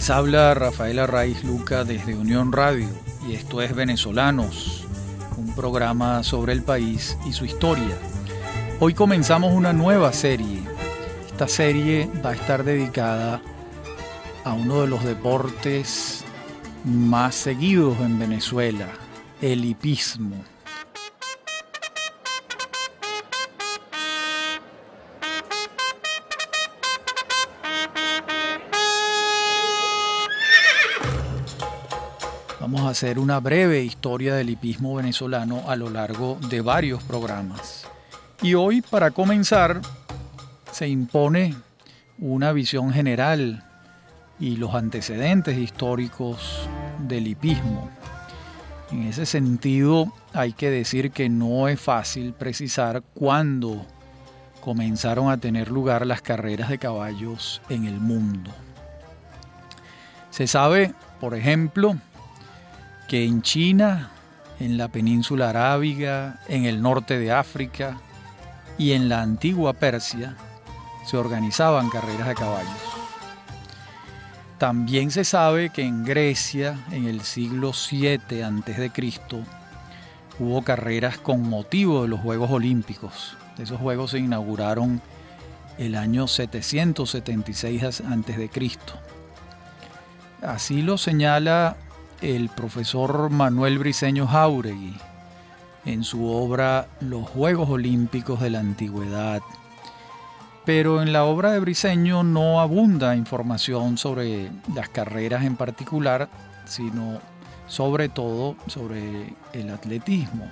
Les habla Rafaela Raiz Luca desde Unión Radio y esto es Venezolanos, un programa sobre el país y su historia. Hoy comenzamos una nueva serie. Esta serie va a estar dedicada a uno de los deportes más seguidos en Venezuela, el hipismo. Vamos a hacer una breve historia del hipismo venezolano a lo largo de varios programas. Y hoy, para comenzar, se impone una visión general y los antecedentes históricos del hipismo. En ese sentido, hay que decir que no es fácil precisar cuándo comenzaron a tener lugar las carreras de caballos en el mundo. Se sabe, por ejemplo, que en China, en la península arábiga, en el norte de África y en la antigua Persia se organizaban carreras de caballos. También se sabe que en Grecia, en el siglo 7 a.C., hubo carreras con motivo de los Juegos Olímpicos. Esos Juegos se inauguraron el año 776 a.C. Así lo señala el profesor Manuel Briceño Jauregui en su obra Los Juegos Olímpicos de la Antigüedad. Pero en la obra de Briceño no abunda información sobre las carreras en particular, sino sobre todo sobre el atletismo.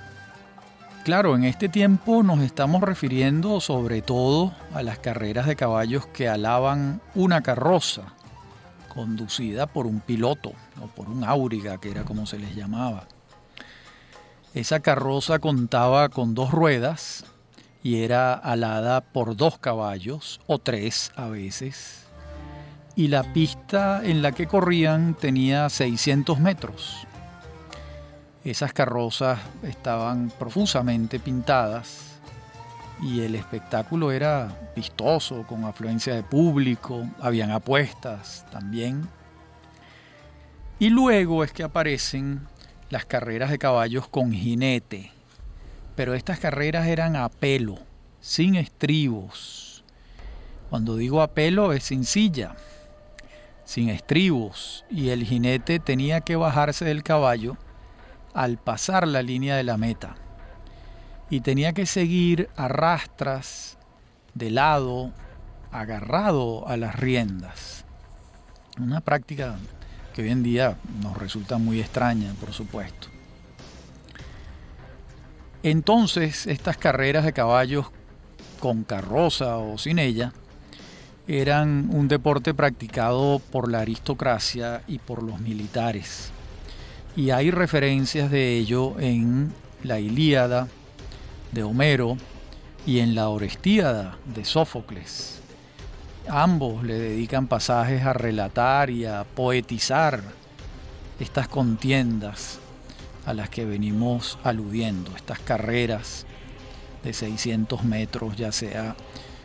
Claro, en este tiempo nos estamos refiriendo sobre todo a las carreras de caballos que alaban una carroza, conducida por un piloto o por un auriga, que era como se les llamaba. Esa carroza contaba con dos ruedas y era alada por dos caballos o tres a veces. Y la pista en la que corrían tenía 600 metros. Esas carrozas estaban profusamente pintadas y el espectáculo era vistoso, con afluencia de público, habían apuestas también. Y luego es que aparecen las carreras de caballos con jinete, pero estas carreras eran a pelo, sin estribos. Cuando digo a pelo es sin silla, sin estribos, y el jinete tenía que bajarse del caballo al pasar la línea de la meta y tenía que seguir a rastras de lado, agarrado a las riendas. Una práctica que hoy en día nos resulta muy extraña, por supuesto. Entonces, estas carreras de caballos con carroza o sin ella eran un deporte practicado por la aristocracia y por los militares. Y hay referencias de ello en la Ilíada, de Homero y en la Orestíada de Sófocles. Ambos le dedican pasajes a relatar y a poetizar estas contiendas a las que venimos aludiendo, estas carreras de 600 metros, ya sea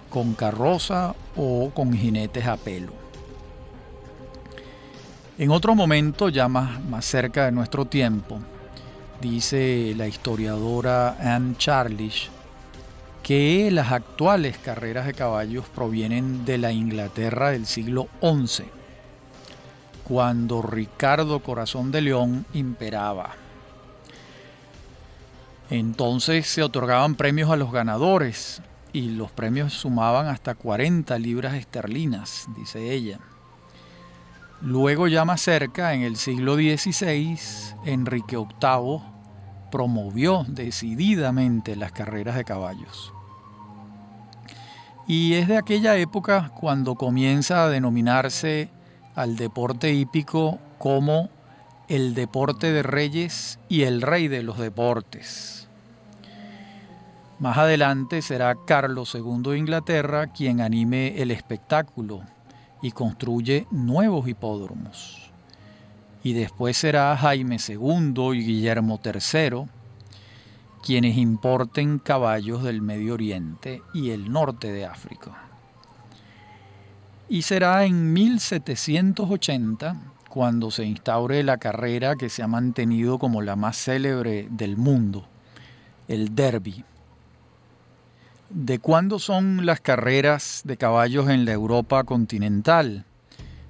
con carroza o con jinetes a pelo. En otro momento, ya más, más cerca de nuestro tiempo, dice la historiadora Anne Charlish, que las actuales carreras de caballos provienen de la Inglaterra del siglo XI, cuando Ricardo Corazón de León imperaba. Entonces se otorgaban premios a los ganadores y los premios sumaban hasta 40 libras esterlinas, dice ella. Luego ya más cerca, en el siglo XVI, Enrique VIII promovió decididamente las carreras de caballos. Y es de aquella época cuando comienza a denominarse al deporte hípico como el deporte de reyes y el rey de los deportes. Más adelante será Carlos II de Inglaterra quien anime el espectáculo y construye nuevos hipódromos y después será Jaime II y Guillermo III quienes importen caballos del Medio Oriente y el norte de África. Y será en 1780 cuando se instaure la carrera que se ha mantenido como la más célebre del mundo, el derby. ¿De cuándo son las carreras de caballos en la Europa continental?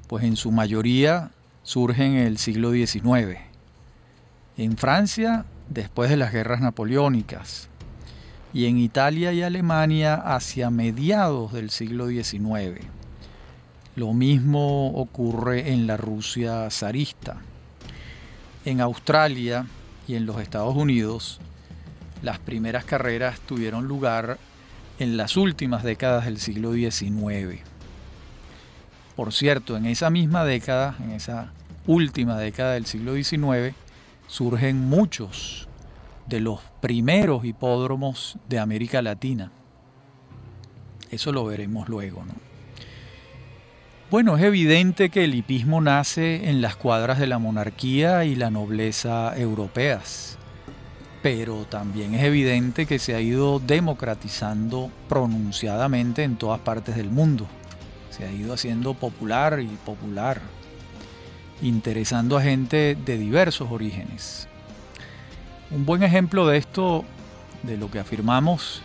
Pues en su mayoría surgen en el siglo XIX. En Francia, después de las guerras napoleónicas. Y en Italia y Alemania hacia mediados del siglo XIX. Lo mismo ocurre en la Rusia zarista. En Australia y en los Estados Unidos, las primeras carreras tuvieron lugar en las últimas décadas del siglo XIX. Por cierto, en esa misma década, en esa última década del siglo XIX, surgen muchos de los primeros hipódromos de América Latina. Eso lo veremos luego, ¿no? Bueno, es evidente que el hipismo nace en las cuadras de la monarquía y la nobleza europeas, pero también es evidente que se ha ido democratizando pronunciadamente en todas partes del mundo. Se ha ido haciendo popular y popular, interesando a gente de diversos orígenes. Un buen ejemplo de esto, de lo que afirmamos,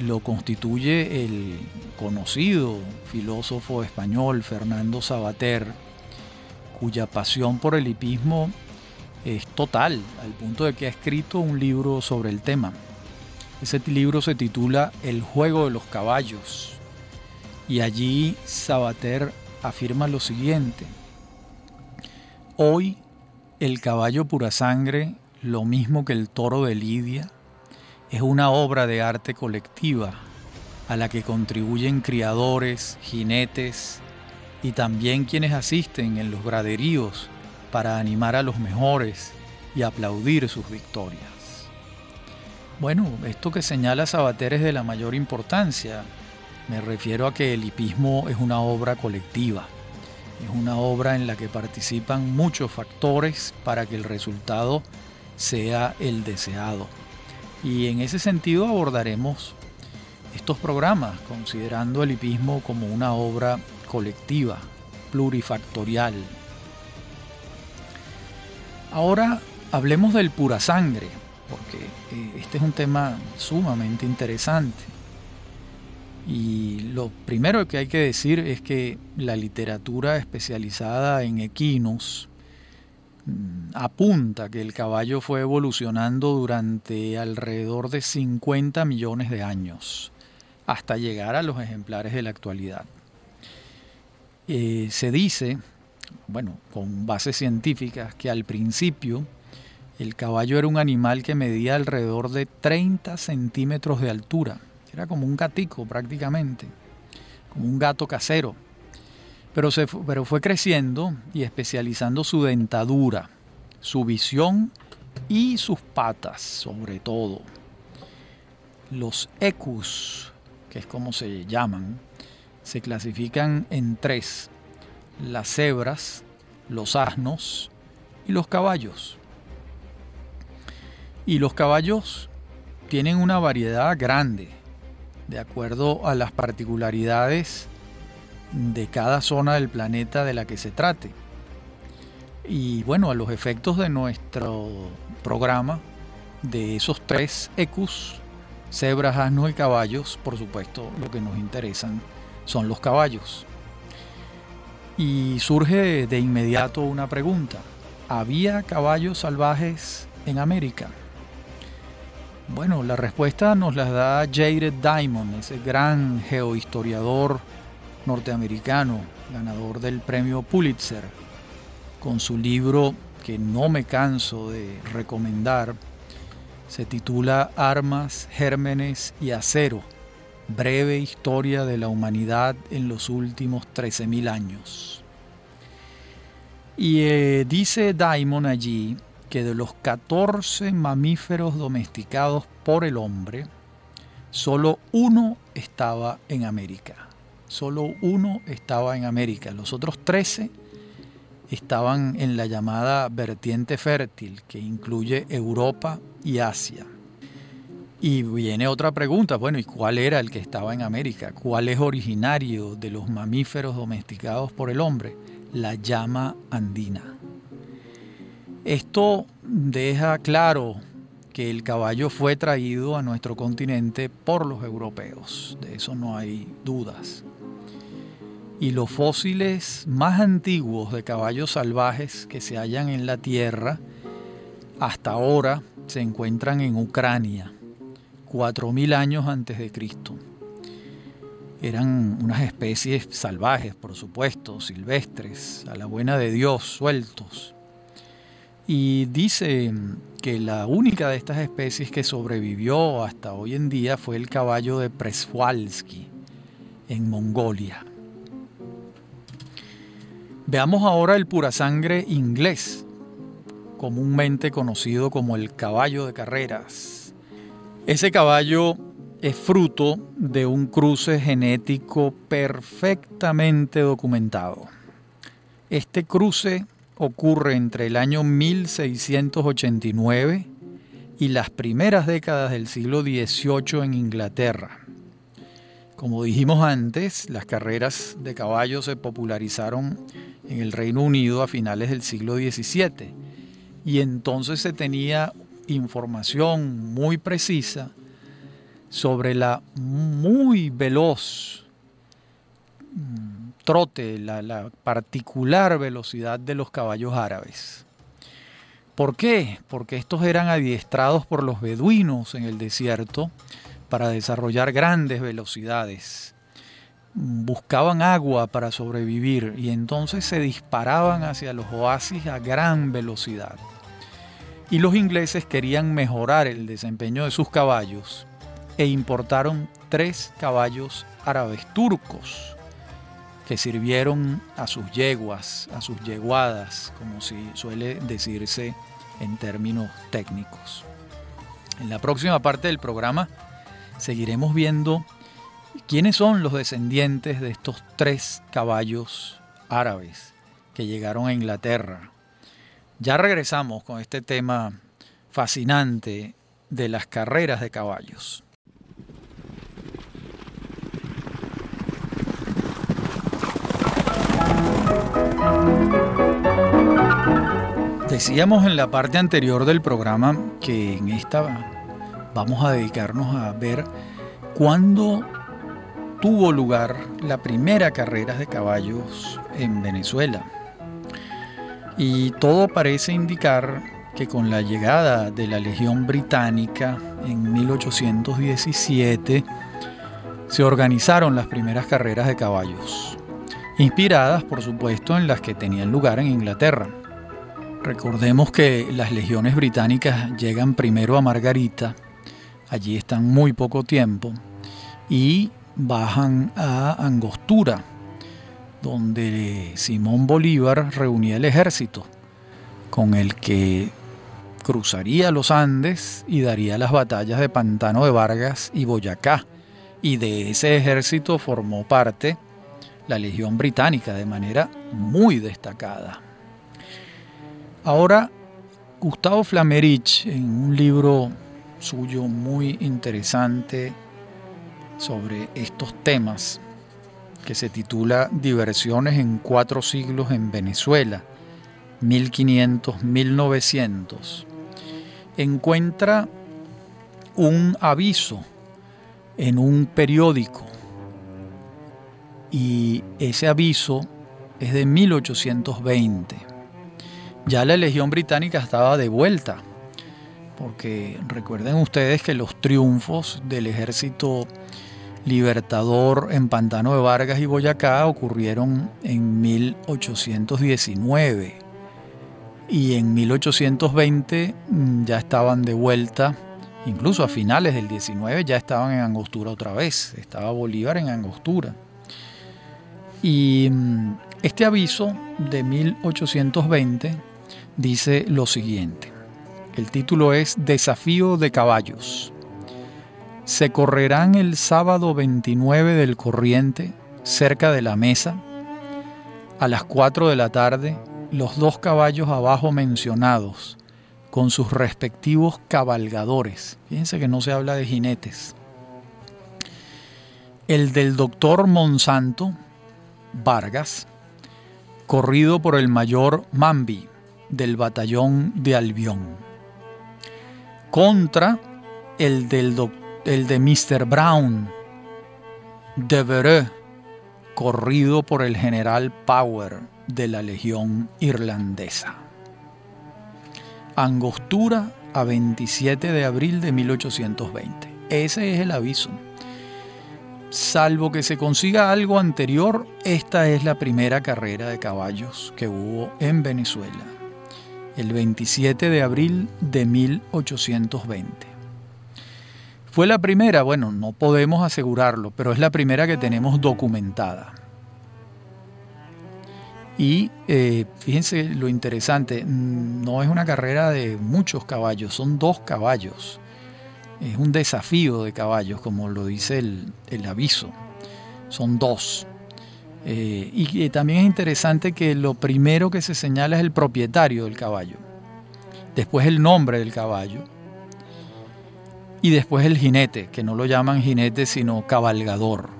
lo constituye el conocido filósofo español Fernando Sabater, cuya pasión por el hipismo es total, al punto de que ha escrito un libro sobre el tema. Ese libro se titula El juego de los caballos y allí Sabater afirma lo siguiente. Hoy el caballo pura sangre, lo mismo que el toro de Lidia, es una obra de arte colectiva a la que contribuyen criadores, jinetes y también quienes asisten en los graderíos para animar a los mejores y aplaudir sus victorias. Bueno, esto que señala Sabater es de la mayor importancia. Me refiero a que el hipismo es una obra colectiva. Es una obra en la que participan muchos factores para que el resultado sea el deseado. Y en ese sentido abordaremos estos programas, considerando el hipismo como una obra colectiva, plurifactorial. Ahora hablemos del pura sangre, porque eh, este es un tema sumamente interesante. Y lo primero que hay que decir es que la literatura especializada en equinos Mm, apunta que el caballo fue evolucionando durante alrededor de 50 millones de años hasta llegar a los ejemplares de la actualidad. Eh, se dice, bueno, con bases científicas, que al principio el caballo era un animal que medía alrededor de 30 centímetros de altura. Era como un gatico prácticamente, como un gato casero pero, se, pero fue creciendo y especializando su dentadura, su visión y sus patas sobre todo. Los ecus, que es como se llaman, se clasifican en tres, las cebras, los asnos y los caballos. Y los caballos tienen una variedad grande, de acuerdo a las particularidades de cada zona del planeta de la que se trate. Y bueno, a los efectos de nuestro programa, de esos tres ecus, cebras, asnos y caballos, por supuesto, lo que nos interesan son los caballos. Y surge de inmediato una pregunta. ¿Había caballos salvajes en América? Bueno, la respuesta nos la da Jared Diamond, ese gran geohistoriador norteamericano, ganador del premio Pulitzer, con su libro que no me canso de recomendar, se titula Armas, Gérmenes y Acero, breve historia de la humanidad en los últimos 13.000 años. Y eh, dice Diamond allí que de los 14 mamíferos domesticados por el hombre, solo uno estaba en América. Solo uno estaba en América, los otros 13 estaban en la llamada vertiente fértil, que incluye Europa y Asia. Y viene otra pregunta, bueno, ¿y cuál era el que estaba en América? ¿Cuál es originario de los mamíferos domesticados por el hombre? La llama andina. Esto deja claro que el caballo fue traído a nuestro continente por los europeos, de eso no hay dudas. Y los fósiles más antiguos de caballos salvajes que se hallan en la Tierra hasta ahora se encuentran en Ucrania 4.000 años antes de Cristo. Eran unas especies salvajes, por supuesto, silvestres, a la buena de Dios, sueltos. Y dice que la única de estas especies que sobrevivió hasta hoy en día fue el caballo de Preswalski, en Mongolia. Veamos ahora el purasangre inglés, comúnmente conocido como el caballo de carreras ese caballo es fruto de un cruce genético perfectamente documentado. Este cruce ocurre entre el año 1689 y las primeras décadas del siglo XVIII en Inglaterra. Como dijimos antes, las carreras de caballos se popularizaron en el Reino Unido a finales del siglo XVII y entonces se tenía información muy precisa sobre la muy veloz trote, la, particular velocidad de los caballos árabes. ¿Por qué? Porque estos eran adiestrados por los beduinos en el desierto para desarrollar grandes velocidades. Buscaban agua para sobrevivir y entonces se disparaban hacia los oasis a gran velocidad y los ingleses querían mejorar el desempeño de sus caballos e importaron tres caballos árabes turcos que sirvieron a sus yeguas, a sus yeguadas, como si suele decirse en términos técnicos. En la próxima parte del programa seguiremos viendo quiénes son los descendientes de estos tres caballos árabes que llegaron a Inglaterra ya regresamos con este tema fascinante de las carreras de caballos. Decíamos en la parte anterior del programa que en esta vamos a dedicarnos a ver cuándo tuvo lugar la primera carrera de caballos en Venezuela. Y todo parece indicar que con la llegada de la Legión Británica en 1817 se organizaron las primeras carreras de caballos, inspiradas por supuesto en las que tenían lugar en Inglaterra. Recordemos que las legiones británicas llegan primero a Margarita, allí están muy poco tiempo, y bajan a Angostura, donde Simón Bolívar reunía el ejército, con el que cruzaría los Andes y daría las batallas de Pantano de Vargas y Boyacá. Y de ese ejército formó parte la Legión Británica de manera muy destacada. Ahora, Gustavo Flamerich, en un libro suyo muy interesante sobre estos temas, que se titula Diversiones en cuatro siglos en Venezuela, 1500-1900, encuentra un aviso en un periódico y ese aviso es de 1820. Ya la Legión Británica estaba de vuelta, porque recuerden ustedes que los triunfos del ejército Libertador en Pantano de Vargas y Boyacá ocurrieron en 1819 y en 1820 mm, ya estaban de vuelta, incluso a finales del 19 ya estaban en Angostura otra vez, estaba Bolívar en Angostura. Y mm, este aviso de 1820 dice lo siguiente, el título es Desafío de caballos. Se correrán el sábado 29 del corriente, cerca de la mesa, a las 4 de la tarde, los dos caballos abajo mencionados, con sus respectivos cabalgadores. Fíjense que no se habla de jinetes. El del doctor Monsanto Vargas, corrido por el mayor Mambi del batallón de Albión, contra el, del el de Mr. Brown de Vereux, corrido por el general Power de la Legión Irlandesa. Angostura a 27 de abril de 1820. Ese es el aviso. Salvo que se consiga algo anterior, esta es la primera carrera de caballos que hubo en Venezuela, el 27 de abril de 1820. Fue la primera, bueno, no podemos asegurarlo, pero es la primera que tenemos documentada. Y eh, fíjense lo interesante, no es una carrera de muchos caballos, son dos caballos es un desafío de caballos, como lo dice el, aviso. Son dos. Eh, y también es interesante que lo primero que se señala es el propietario del caballo, después el nombre del caballo y después el jinete, que no lo llaman jinete sino cabalgador.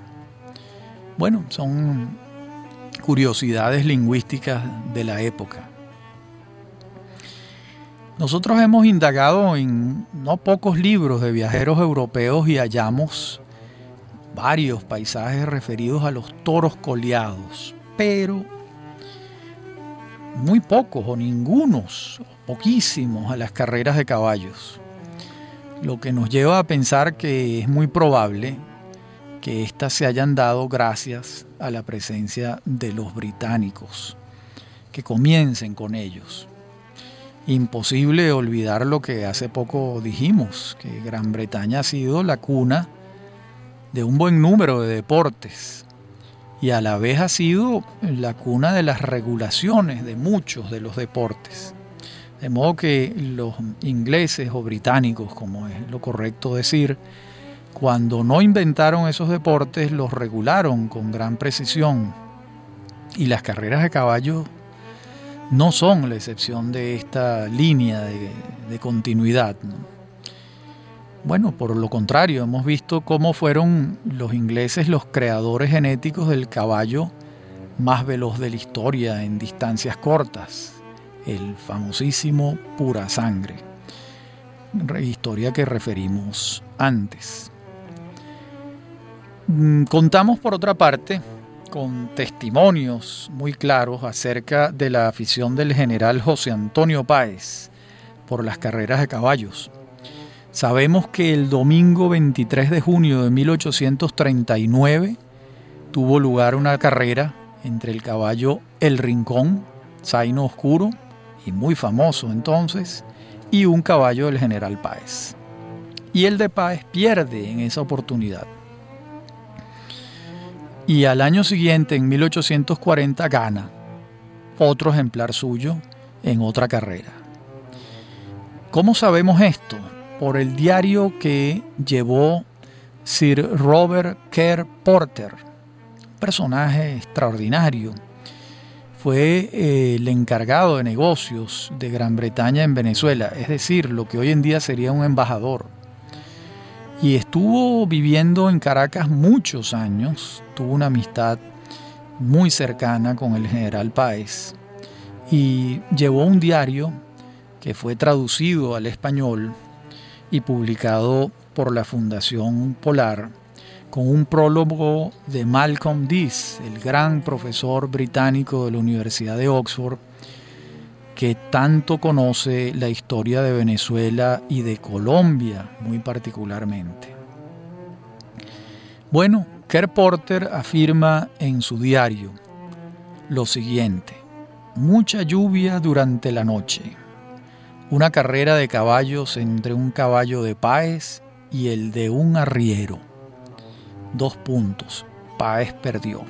Bueno, son curiosidades lingüísticas de la época. Nosotros hemos indagado en no pocos libros de viajeros europeos y hallamos varios paisajes referidos a los toros coleados, pero muy pocos o ningunos, poquísimos a las carreras de caballos, lo que nos lleva a pensar que es muy probable que éstas se hayan dado gracias a la presencia de los británicos, que comiencen con ellos imposible olvidar lo que hace poco dijimos, que Gran Bretaña ha sido la cuna de un buen número de deportes y a la vez ha sido la cuna de las regulaciones de muchos de los deportes. De modo que los ingleses o británicos, como es lo correcto decir, cuando no inventaron esos deportes los regularon con gran precisión y las carreras de caballos no son la excepción de esta línea de, continuidad. Bueno, por lo contrario, hemos visto cómo fueron los ingleses los creadores genéticos del caballo más veloz de la historia en distancias cortas, el famosísimo pura sangre, historia que referimos antes. Mm, contamos por otra parte con testimonios muy claros acerca de la afición del general José Antonio Páez por las carreras de caballos. Sabemos que el domingo 23 de junio de 1839 tuvo lugar una carrera entre el caballo El Rincón, Zaino Oscuro, y muy famoso entonces, y un caballo del general Páez. Y el de Páez pierde en esa oportunidad y al año siguiente, en 1840, gana otro ejemplar suyo en otra carrera. ¿Cómo sabemos esto? Por el diario que llevó Sir Robert Kerr Porter, personaje extraordinario. Fue eh, el encargado de negocios de Gran Bretaña en Venezuela, es decir, lo que hoy en día sería un embajador y estuvo viviendo en Caracas muchos años, tuvo una amistad muy cercana con el general Páez y llevó un diario que fue traducido al español y publicado por la Fundación Polar con un prólogo de Malcolm Dees, el gran profesor británico de la Universidad de Oxford, que tanto conoce la historia de Venezuela y de Colombia muy particularmente. Bueno, Kerr Porter afirma en su diario lo siguiente, mucha lluvia durante la noche, una carrera de caballos entre un caballo de Páez y el de un arriero. Dos puntos, Páez perdió.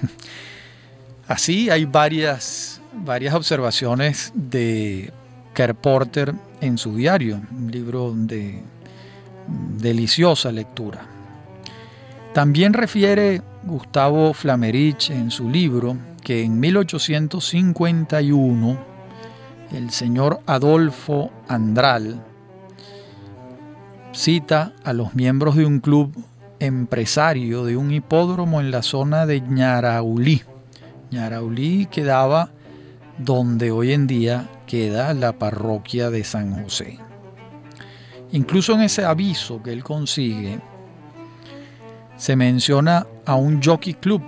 Así hay varias varias observaciones de Kerr Porter en su diario, un libro de deliciosa lectura. También refiere Gustavo Flamerich en su libro que en 1851 el señor Adolfo Andral cita a los miembros de un club empresario de un hipódromo en la zona de Ñaraulí. Ñaraulí quedaba donde hoy en día queda la parroquia de San José. Incluso en ese aviso que él consigue, se menciona a un jockey club,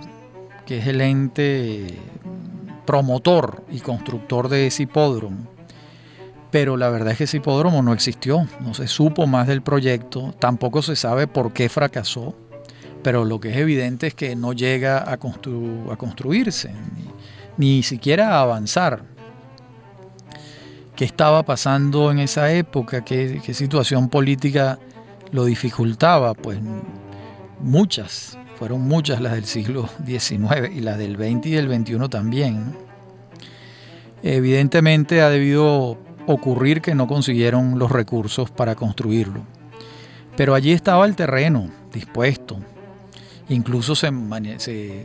que es el ente promotor y constructor de ese hipódromo. Pero la verdad es que ese hipódromo no existió, no se supo más del proyecto, tampoco se sabe por qué fracasó, pero lo que es evidente es que no llega a, construirse, ni, siquiera a avanzar. ¿Qué estaba pasando en esa época? ¿Qué, qué situación política lo dificultaba? Pues muchas, fueron muchas las del siglo XIX y las del XX y del XXI también. Evidentemente ha debido ocurrir que no consiguieron los recursos para construirlo. Pero allí estaba el terreno dispuesto. Incluso se,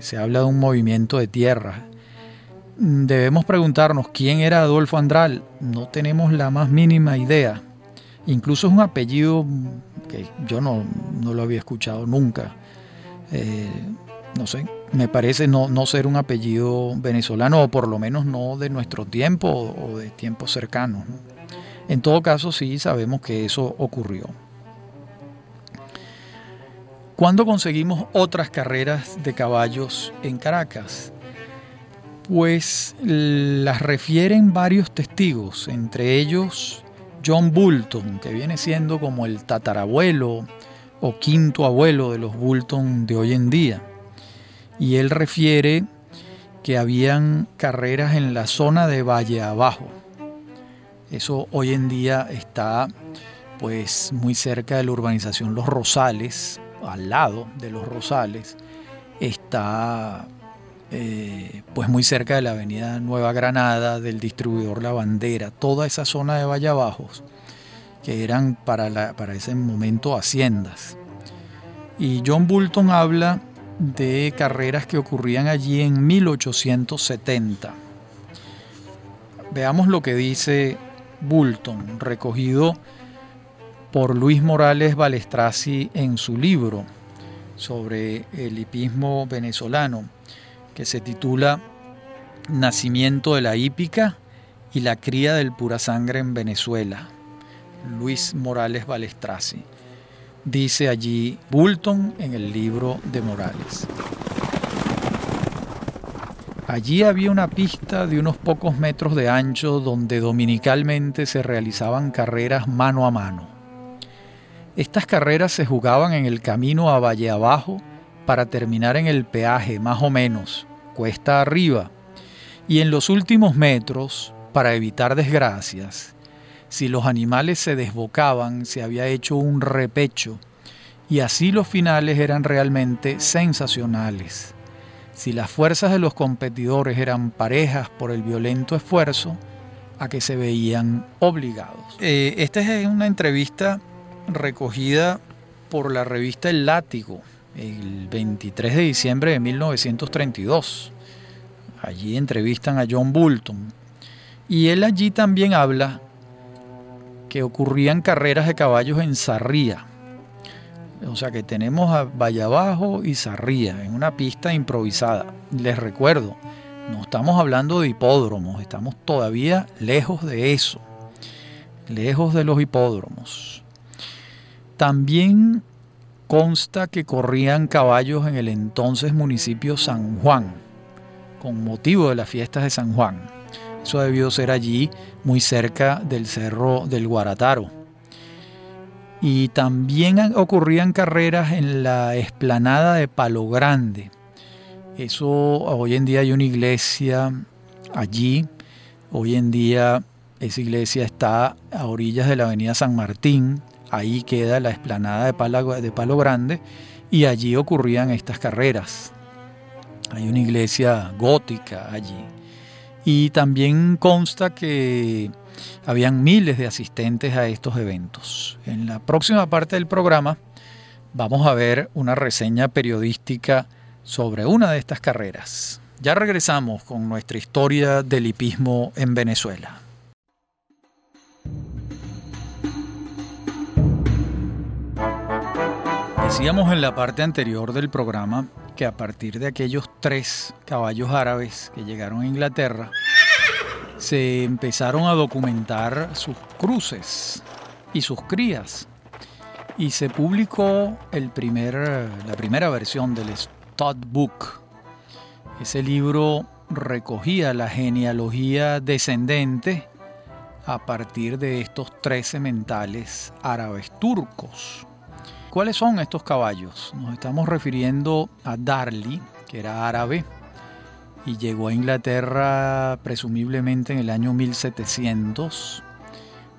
se, habla de un movimiento de tierra. Debemos preguntarnos quién era Adolfo Andral. No tenemos la más mínima idea. Incluso es un apellido que yo no, no lo había escuchado nunca. Eh, no sé, me parece no, no, ser un apellido venezolano, o por lo menos no de nuestro tiempo o de tiempos cercanos. En todo caso, sí sabemos que eso ocurrió. ¿Cuándo conseguimos otras carreras de caballos en Caracas? Pues las refieren varios testigos, entre ellos John Bulton, que viene siendo como el tatarabuelo o quinto abuelo de los Bulton de hoy en día. Y él refiere que habían carreras en la zona de Valle Abajo. Eso hoy en día está pues muy cerca de la urbanización Los Rosales, al lado de Los Rosales, está eh, pues muy cerca de la avenida Nueva Granada, del distribuidor La Bandera, toda esa zona de Valle Abajo que eran para, para ese momento haciendas. Y John Bulton habla de carreras que ocurrían allí en 1870. Veamos lo que dice Bulton, recogido por Luis Morales Balestraci en su libro sobre el hipismo venezolano, que se titula Nacimiento de la hípica y la cría del pura sangre en Venezuela. Luis Morales Balestraci. Dice allí Bulton en el libro de Morales. Allí había una pista de unos pocos metros de ancho donde dominicalmente se realizaban carreras mano a mano. Estas carreras se jugaban en el camino a Valle Abajo para terminar en el peaje más o menos, cuesta arriba, y en los últimos metros, para evitar desgracias, si los animales se desbocaban, se había hecho un repecho, y así los finales eran realmente sensacionales. Si las fuerzas de los competidores eran parejas por el violento esfuerzo a que se veían obligados. Eh, esta es una entrevista recogida por la revista El Látigo el 23 de diciembre de 1932. Allí entrevistan a John Bulton. Y él allí también habla que ocurrían carreras de caballos en Sarría. O sea que tenemos a Valle Abajo y Sarría en una pista improvisada. Les recuerdo, no estamos hablando de hipódromos, estamos todavía lejos de eso, lejos de los hipódromos. También consta que corrían caballos en el entonces municipio San Juan, con motivo de las fiestas de San Juan. Eso debió ser allí, muy cerca del cerro del Guarataro. Y también ocurrían carreras en la esplanada de Palo Grande. Eso hoy en día hay una iglesia allí. Hoy en día esa iglesia está a orillas de la avenida San Martín. Ahí queda la Palo, de Palo Grande y allí ocurrían estas carreras. Hay una iglesia gótica allí y también consta que habían miles de asistentes a estos eventos. En la próxima parte del programa vamos a ver una reseña periodística sobre una de estas carreras. Ya regresamos con nuestra historia del hipismo en Venezuela. Decíamos en la parte anterior del programa que a partir de aquellos tres caballos árabes que llegaron a Inglaterra, se empezaron a documentar sus cruces y sus crías. Y se publicó el primer, la primera versión del Stud Book. Ese libro recogía la genealogía descendente a partir de estos tres sementales árabes turcos. ¿Cuáles son estos caballos? Nos estamos refiriendo a Darley, que era árabe, y llegó a Inglaterra presumiblemente en el año 1700.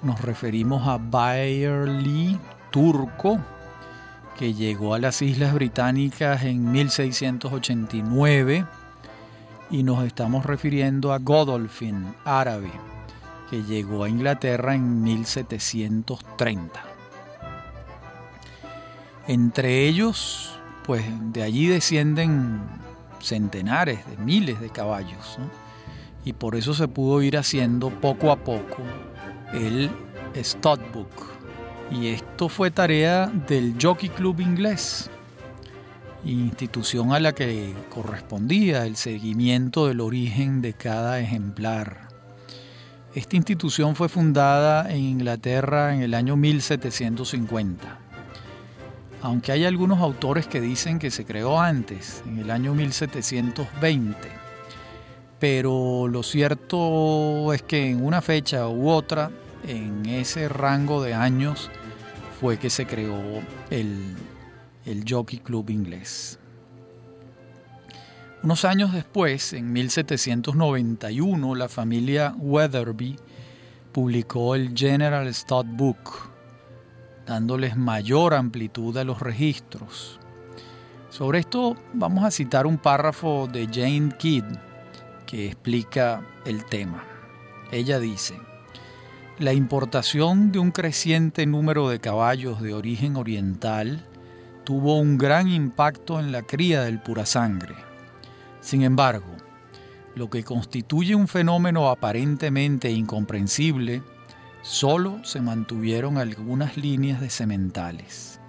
Nos referimos a Byerly, turco, que llegó a las Islas Británicas en 1689. Y nos estamos refiriendo a Godolphin, árabe, que llegó a Inglaterra en 1730. Entre ellos, pues de allí descienden centenares de miles de caballos. Y por eso se pudo ir haciendo poco a poco el Studbook. Y esto fue tarea del Jockey Club inglés, institución a la que correspondía el seguimiento del origen de cada ejemplar. Esta institución fue fundada en Inglaterra en el año 1750 aunque hay algunos autores que dicen que se creó antes, en el año 1720. Pero lo cierto es que en una fecha u otra, en ese rango de años, fue que se creó el, el Jockey Club inglés. Unos años después, en 1791, la familia Weatherby publicó el General Stud Book, dándoles mayor amplitud a los registros. Sobre esto vamos a citar un párrafo de Jane Kidd que explica el tema. Ella dice, la importación de un creciente número de caballos de origen oriental tuvo un gran impacto en la cría del pura sangre. Sin embargo, lo que constituye un fenómeno aparentemente incomprensible solo se mantuvieron algunas líneas de sementales.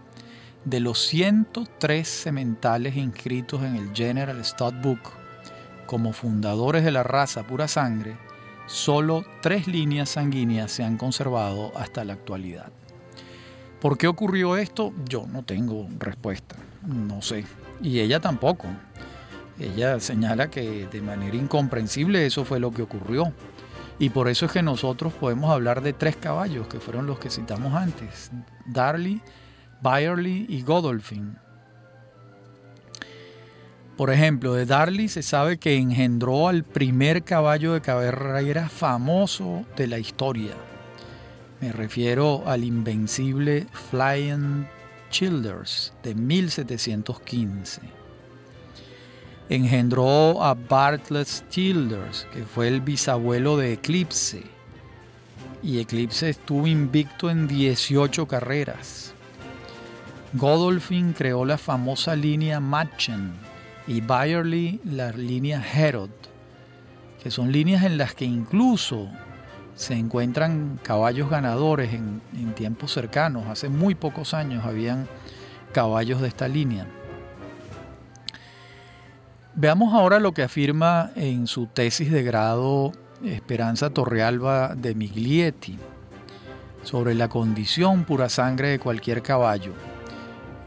De los 103 sementales inscritos en el General Stud Book como fundadores de la raza pura sangre, solo tres líneas sanguíneas se han conservado hasta la actualidad. ¿Por qué ocurrió esto? Yo no tengo respuesta, no sé. Y ella tampoco. Ella señala que de manera incomprensible eso fue lo que ocurrió. Y por eso es que nosotros podemos hablar de tres caballos, que fueron los que citamos antes, Darley, Byerly y Godolphin. Por ejemplo, de Darley se sabe que engendró al primer caballo de carrera famoso de la historia. Me refiero al invencible Flying Childers de 1715 engendró a Bartlett Childers, que fue el bisabuelo de Eclipse. Y Eclipse estuvo invicto en 18 carreras. Godolphin creó la famosa línea Machen y Byerly la línea Herod, que son líneas en las que incluso se encuentran caballos ganadores en, en tiempos cercanos. Hace muy pocos años habían caballos de esta línea. Veamos ahora lo que afirma en su tesis de grado Esperanza Torrealba de Miglietti sobre la condición pura sangre de cualquier caballo.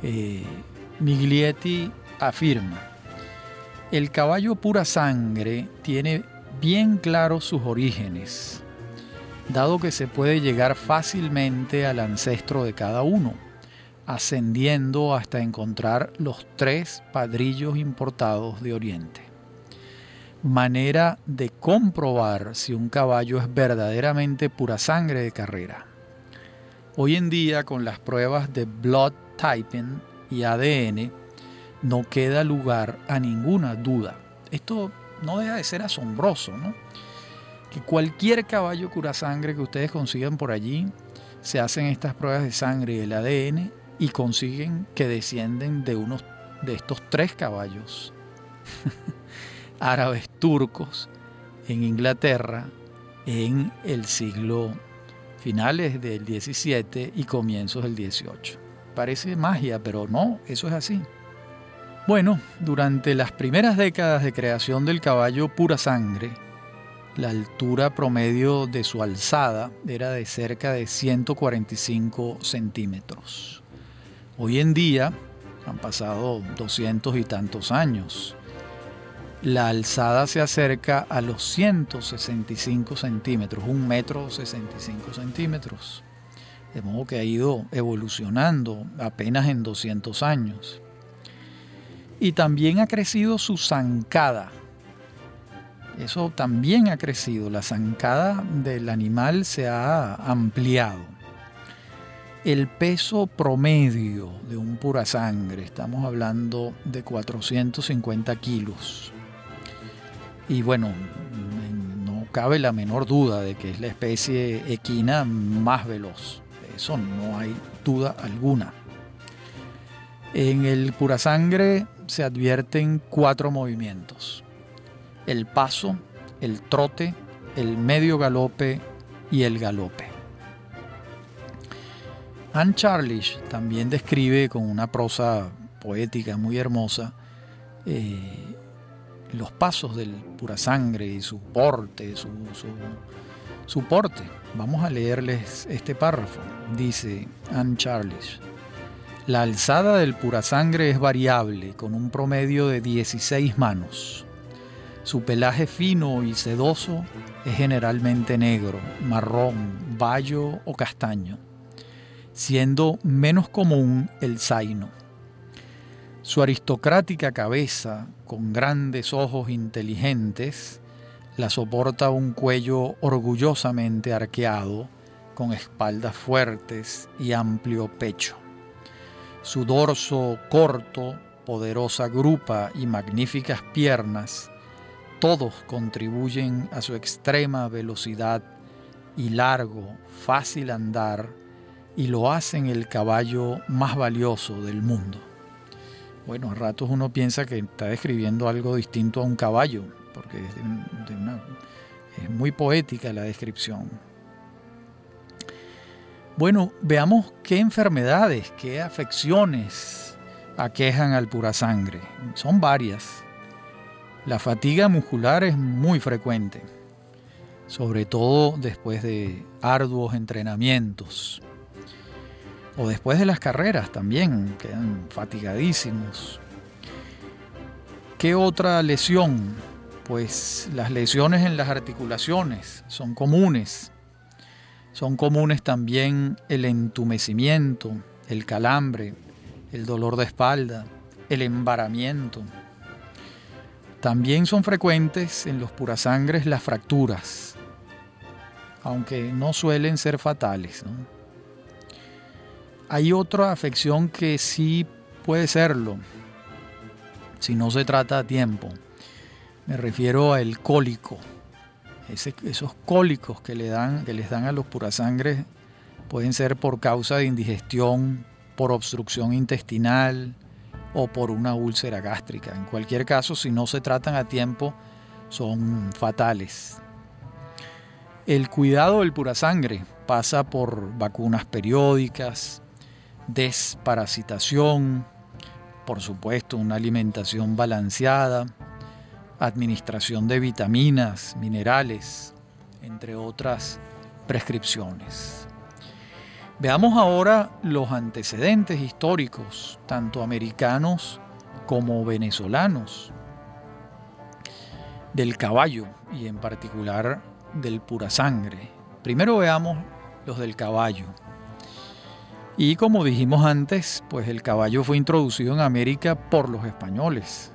Eh, Miglietti afirma, el caballo pura sangre tiene bien claros sus orígenes, dado que se puede llegar fácilmente al ancestro de cada uno ascendiendo hasta encontrar los tres padrillos importados de Oriente. Manera de comprobar si un caballo es verdaderamente pura sangre de carrera. Hoy en día con las pruebas de blood typing y ADN no queda lugar a ninguna duda. Esto no deja de ser asombroso, ¿no? Que cualquier caballo cura sangre que ustedes consigan por allí, se hacen estas pruebas de sangre y el ADN y consiguen que descienden de unos de estos tres caballos árabes turcos en Inglaterra en el siglo finales del 17 y comienzos del 18. parece magia, pero no, eso es así. Bueno, durante las primeras décadas de creación del caballo pura sangre, la altura promedio de su alzada era de cerca de 145 centímetros. Hoy en día, han pasado 200 y tantos años, la alzada se acerca a los 165 centímetros, un metro 65 centímetros. De modo que ha ido evolucionando apenas en 200 años. Y también ha crecido su zancada, eso también ha crecido, la zancada del animal se ha ampliado. El peso promedio de un pura sangre, estamos hablando de 450 kilos. Y bueno, no cabe la menor duda de que es la especie equina más veloz. Eso no hay duda alguna. En el pura sangre se advierten cuatro movimientos el paso, el trote, el medio galope y el galope. Anne Charlish también describe con una prosa poética muy hermosa eh, los pasos del pura sangre y su porte, su, porte. Vamos a leerles este párrafo. Dice Anne Charlish. La alzada del pura sangre es variable, con un promedio de 16 manos. Su pelaje fino y sedoso es generalmente negro, marrón, bayo o castaño, siendo menos común el zaino. Su aristocrática cabeza, con grandes ojos inteligentes, la soporta un cuello orgullosamente arqueado, con espaldas fuertes y amplio pecho. Su dorso corto, poderosa grupa y magníficas piernas todos contribuyen a su extrema velocidad y largo, fácil andar y lo hacen el caballo más valioso del mundo. Bueno, a ratos uno piensa que está describiendo algo distinto a un caballo, porque es, es muy poética la descripción. Bueno, veamos qué enfermedades, qué afecciones aquejan al pura sangre. Son varias. La fatiga muscular es muy frecuente, sobre todo después de arduos entrenamientos o después de las carreras también, quedan fatigadísimos. ¿Qué otra lesión? Pues las lesiones en las articulaciones son comunes. Son comunes también el entumecimiento, el calambre, el dolor de espalda, el embaramiento. También son frecuentes en los purasangres las fracturas, aunque no suelen ser fatales. Hay otra afección que sí puede serlo, si no se trata a tiempo. Me refiero al cólico. esos cólicos que, le dan, que les dan a los purasangres pueden ser por causa de indigestión, por obstrucción intestinal, o por una úlcera gástrica. En cualquier caso, si no se tratan a tiempo, son fatales. El cuidado del pura sangre pasa por vacunas periódicas, desparasitación, por supuesto una alimentación balanceada, administración de vitaminas, minerales, entre otras prescripciones. Veamos ahora los antecedentes históricos, tanto americanos como venezolanos, del caballo y en particular del pura sangre. Primero veamos los del caballo. Y como dijimos antes, pues el caballo fue introducido en América por los españoles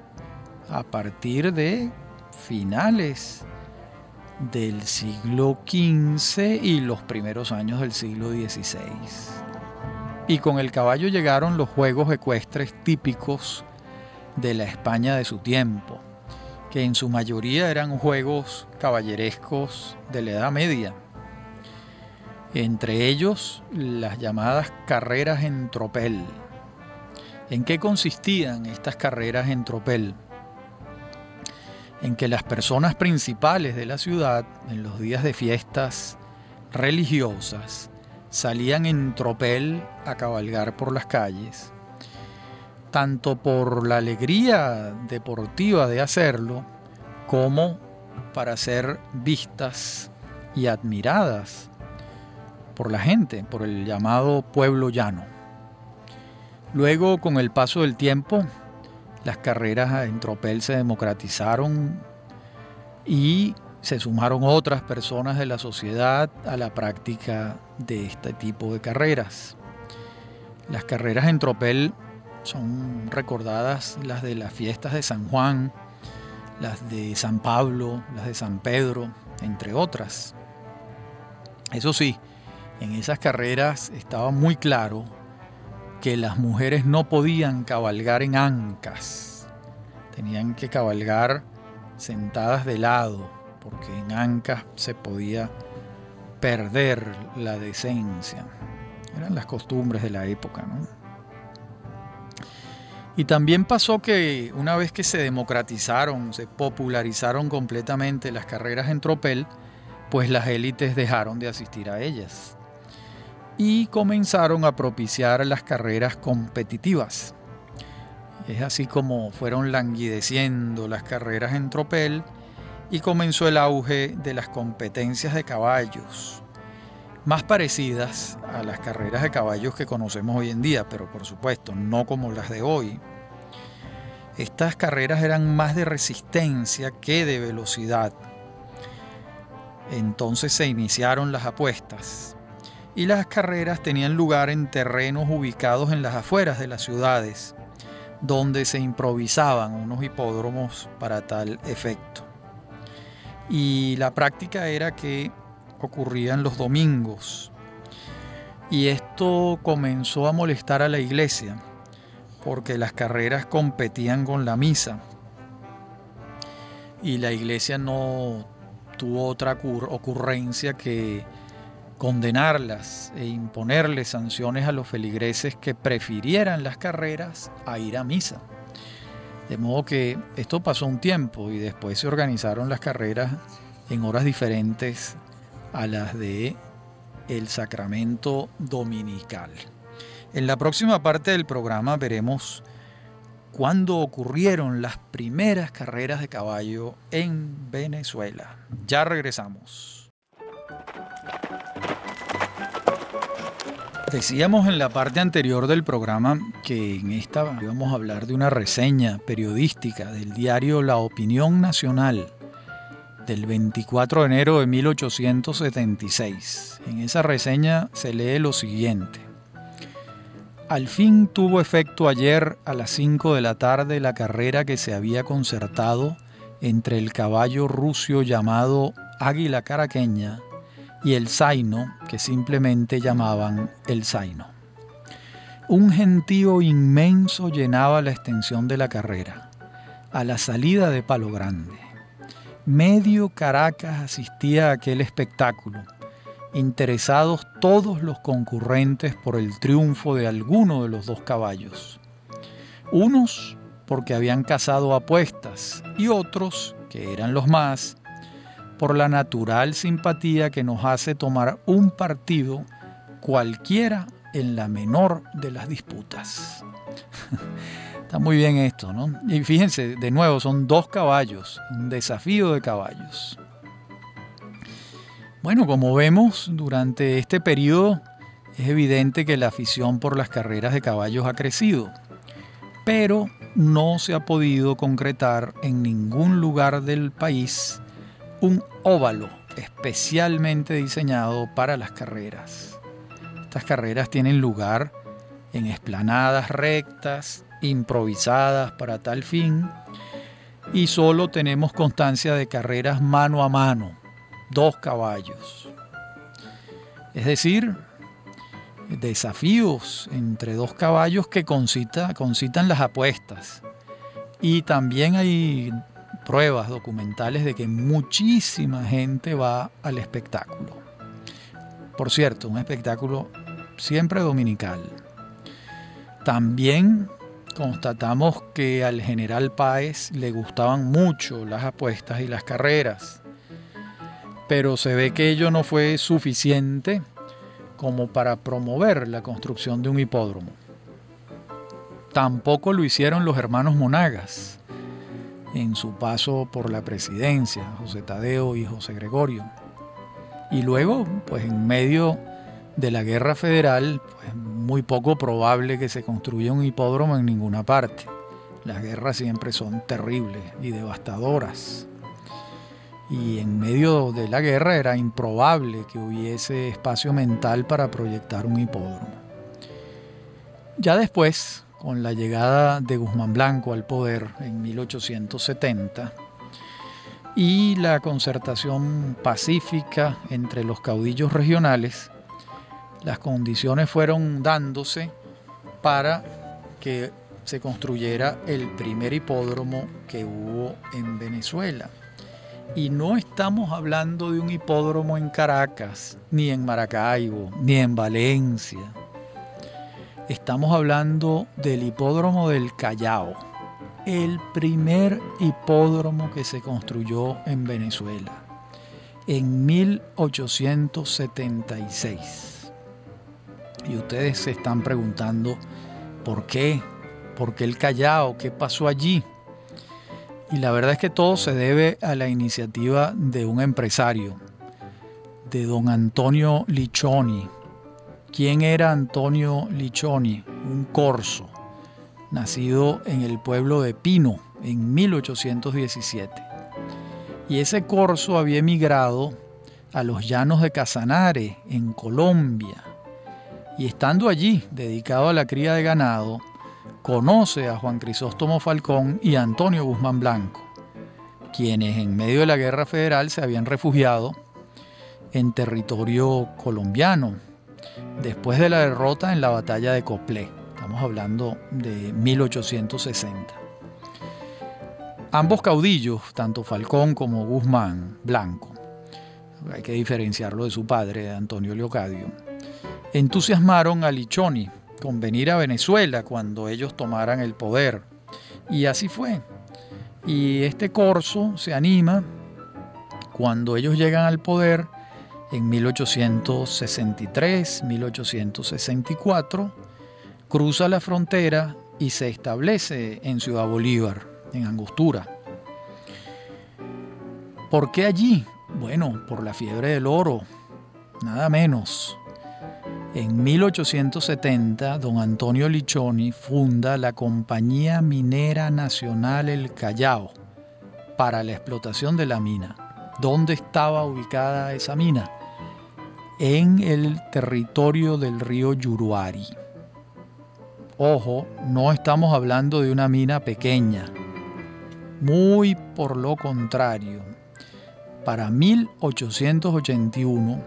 a partir de finales del siglo XV y los primeros años del siglo XVI. Y con el caballo llegaron los juegos ecuestres típicos de la España de su tiempo, que en su mayoría eran juegos caballerescos de la Edad Media. Entre ellos las llamadas carreras en tropel. ¿En qué consistían estas carreras en tropel? en que las personas principales de la ciudad, en los días de fiestas religiosas, salían en tropel a cabalgar por las calles, tanto por la alegría deportiva de hacerlo, como para ser vistas y admiradas por la gente, por el llamado pueblo llano. Luego, con el paso del tiempo, las carreras en tropel se democratizaron y se sumaron otras personas de la sociedad a la práctica de este tipo de carreras. Las carreras en tropel son recordadas las de las fiestas de San Juan, las de San Pablo, las de San Pedro, entre otras. Eso sí, en esas carreras estaba muy claro que las mujeres no podían cabalgar en ancas, tenían que cabalgar sentadas de lado, porque en Ancas se podía perder la decencia. Eran las costumbres de la época, ¿no? Y también pasó que una vez que se democratizaron, se popularizaron completamente las carreras en tropel, pues las élites dejaron de asistir a ellas y comenzaron a propiciar las carreras competitivas. Es así como fueron languideciendo las carreras en tropel y comenzó el auge de las competencias de caballos, más parecidas a las carreras de caballos que conocemos hoy en día, pero por supuesto no como las de hoy. Estas carreras eran más de resistencia que de velocidad. Entonces se iniciaron las apuestas y las carreras tenían lugar en terrenos ubicados en las afueras de las ciudades, donde se improvisaban unos hipódromos para tal efecto. Y la práctica era que ocurrían los domingos. Y esto comenzó a molestar a la iglesia, porque las carreras competían con la misa. Y la iglesia no tuvo otra ocurrencia que condenarlas e imponerles sanciones a los feligreses que prefirieran las carreras a ir a misa. De modo que esto pasó un tiempo y después se organizaron las carreras en horas diferentes a las de el sacramento dominical. En la próxima parte del programa veremos cuándo ocurrieron las primeras carreras de caballo en Venezuela. Ya regresamos. Decíamos en la parte anterior del programa que en esta íbamos a hablar de una reseña periodística del diario La Opinión Nacional del 24 de enero de 1876. En esa reseña se lee lo siguiente. Al fin tuvo efecto ayer a las 5 de la tarde la carrera que se había concertado entre el caballo rucio llamado Águila Caraqueña y el zaino, que simplemente llamaban el zaino. Un gentío inmenso llenaba la extensión de la carrera, a la salida de Palo Grande. Medio Caracas asistía a aquel espectáculo, interesados todos los concurrentes por el triunfo de alguno de los dos caballos. Unos porque habían cazado apuestas y otros, que eran los más, por la natural simpatía que nos hace tomar un partido cualquiera en la menor de las disputas. Está muy bien esto, ¿no? Y fíjense, de nuevo, son dos caballos, un desafío de caballos. Bueno, como vemos, durante este periodo es evidente que la afición por las carreras de caballos ha crecido, pero no se ha podido concretar en ningún lugar del país un óvalo especialmente diseñado para las carreras. Estas carreras tienen lugar en esplanadas rectas, improvisadas para tal fin, y solo tenemos constancia de carreras mano a mano, dos caballos. Es decir, desafíos entre dos caballos que concitan las apuestas. Y también hay pruebas documentales de que muchísima gente va al espectáculo. Por cierto, un espectáculo siempre dominical. También constatamos que al general Páez le gustaban mucho las apuestas y las carreras, pero se ve que ello no fue suficiente como para promover la construcción de un hipódromo. Tampoco lo hicieron los hermanos Monagas en su paso por la presidencia, José Tadeo y José Gregorio. Y luego, pues en medio de la guerra federal, pues muy poco probable que se construya un hipódromo en ninguna parte. Las guerras siempre son terribles y devastadoras. Y en medio de la guerra era improbable que hubiese espacio mental para proyectar un hipódromo. Ya después, con la llegada de Guzmán Blanco al poder en 1870 y la concertación pacífica entre los caudillos regionales, las condiciones fueron dándose para que se construyera el primer hipódromo que hubo en Venezuela. Y no estamos hablando de un hipódromo en Caracas, ni en Maracaibo, ni en Valencia Estamos hablando del hipódromo del Callao, el primer hipódromo que se construyó en Venezuela en 1876. Y ustedes se están preguntando, ¿por qué? ¿Por qué el Callao? ¿Qué pasó allí? Y la verdad es que todo se debe a la iniciativa de un empresario, de don Antonio Lichoni, ¿Quién era Antonio Lichoni? Un corso, nacido en el pueblo de Pino en 1817. Y ese corso había emigrado a los llanos de Casanare, en Colombia. Y estando allí, dedicado a la cría de ganado, conoce a Juan Crisóstomo Falcón y Antonio Guzmán Blanco, quienes en medio de la guerra federal se habían refugiado en territorio colombiano, después de la derrota en la batalla de Coplé. Estamos hablando de 1860. Ambos caudillos, tanto Falcón como Guzmán Blanco, hay que diferenciarlo de su padre, Antonio Leocadio, entusiasmaron a Lichoni con venir a Venezuela cuando ellos tomaran el poder. Y así fue. Y este corso se anima cuando ellos llegan al poder en 1863, 1864, cruza la frontera y se establece en Ciudad Bolívar, en Angostura. ¿Por qué allí? Bueno, por la fiebre del oro, nada menos. En 1870, don Antonio Lichoni funda la Compañía Minera Nacional El Callao para la explotación de la mina. ¿Dónde estaba ubicada esa mina? En el territorio del río Yuruari. Ojo, no estamos hablando de una mina pequeña, muy por lo contrario. Para 1881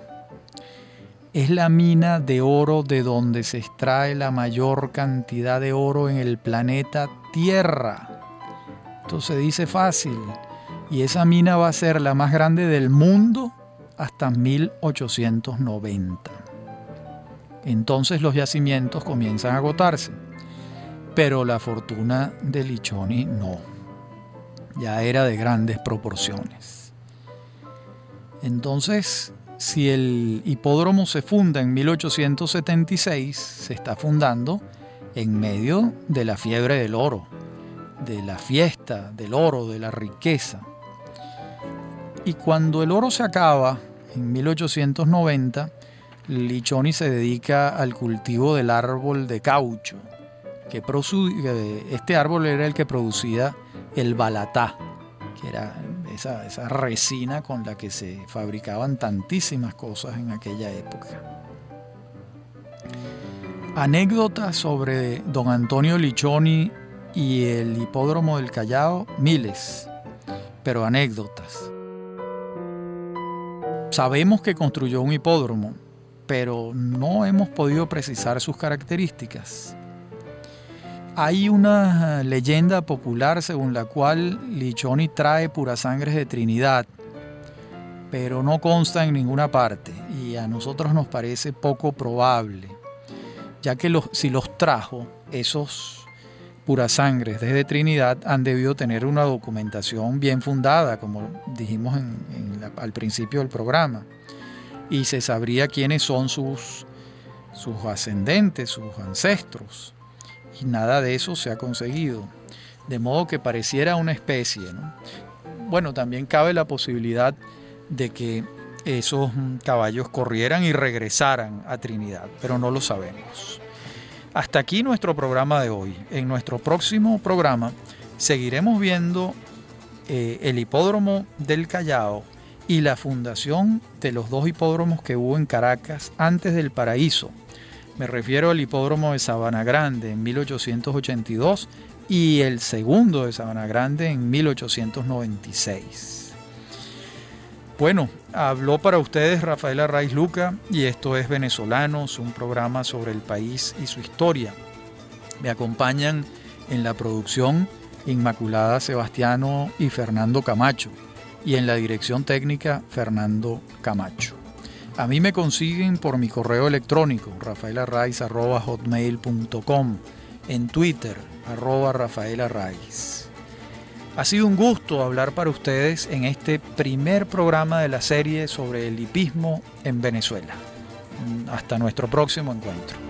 es la mina de oro de donde se extrae la mayor cantidad de oro en el planeta Tierra. Esto se dice fácil. Y esa mina va a ser la más grande del mundo hasta 1890. Entonces los yacimientos comienzan a agotarse, pero la fortuna de Lichoni no, ya era de grandes proporciones. Entonces, si el hipódromo se funda en 1876, se está fundando en medio de la fiebre del oro, de la fiesta del oro, de la riqueza. Y cuando el oro se acaba, en 1890, Lichoni se dedica al cultivo del árbol de caucho, que este árbol era el que producía el balatá, que era esa, esa resina con la que se fabricaban tantísimas cosas en aquella época. Anécdotas sobre don Antonio Lichoni y el hipódromo del Callao, miles, pero anécdotas. Sabemos que construyó un hipódromo, pero no hemos podido precisar sus características. Hay una leyenda popular según la cual Lichoni trae pura sangre de Trinidad, pero no consta en ninguna parte y a nosotros nos parece poco probable, ya que si los trajo, esos pura sangre desde Trinidad han debido tener una documentación bien fundada, como dijimos al principio del programa, y se sabría quiénes son sus sus ascendentes, sus ancestros, y nada de eso se ha conseguido. De modo que pareciera una especie. Bueno, también cabe la posibilidad de que esos caballos corrieran y regresaran a Trinidad, pero no lo sabemos. Hasta aquí nuestro programa de hoy. En nuestro próximo programa seguiremos viendo eh, el hipódromo del Callao y la fundación de los dos hipódromos que hubo en Caracas antes del paraíso. Me refiero al hipódromo de Sabana Grande en 1882 y el segundo de Sabana Grande en 1896. Bueno, habló para ustedes Rafael Arraiz Luca y esto es Venezolanos, un programa sobre el país y su historia. Me acompañan en la producción Inmaculada Sebastiano y Fernando Camacho y en la dirección técnica Fernando Camacho. A mí me consiguen por mi correo electrónico rafaelarraiz.com, en Twitter arroba Rafael ha sido un gusto hablar para ustedes en este primer programa de la serie sobre el hipismo en Venezuela. Hasta nuestro próximo encuentro.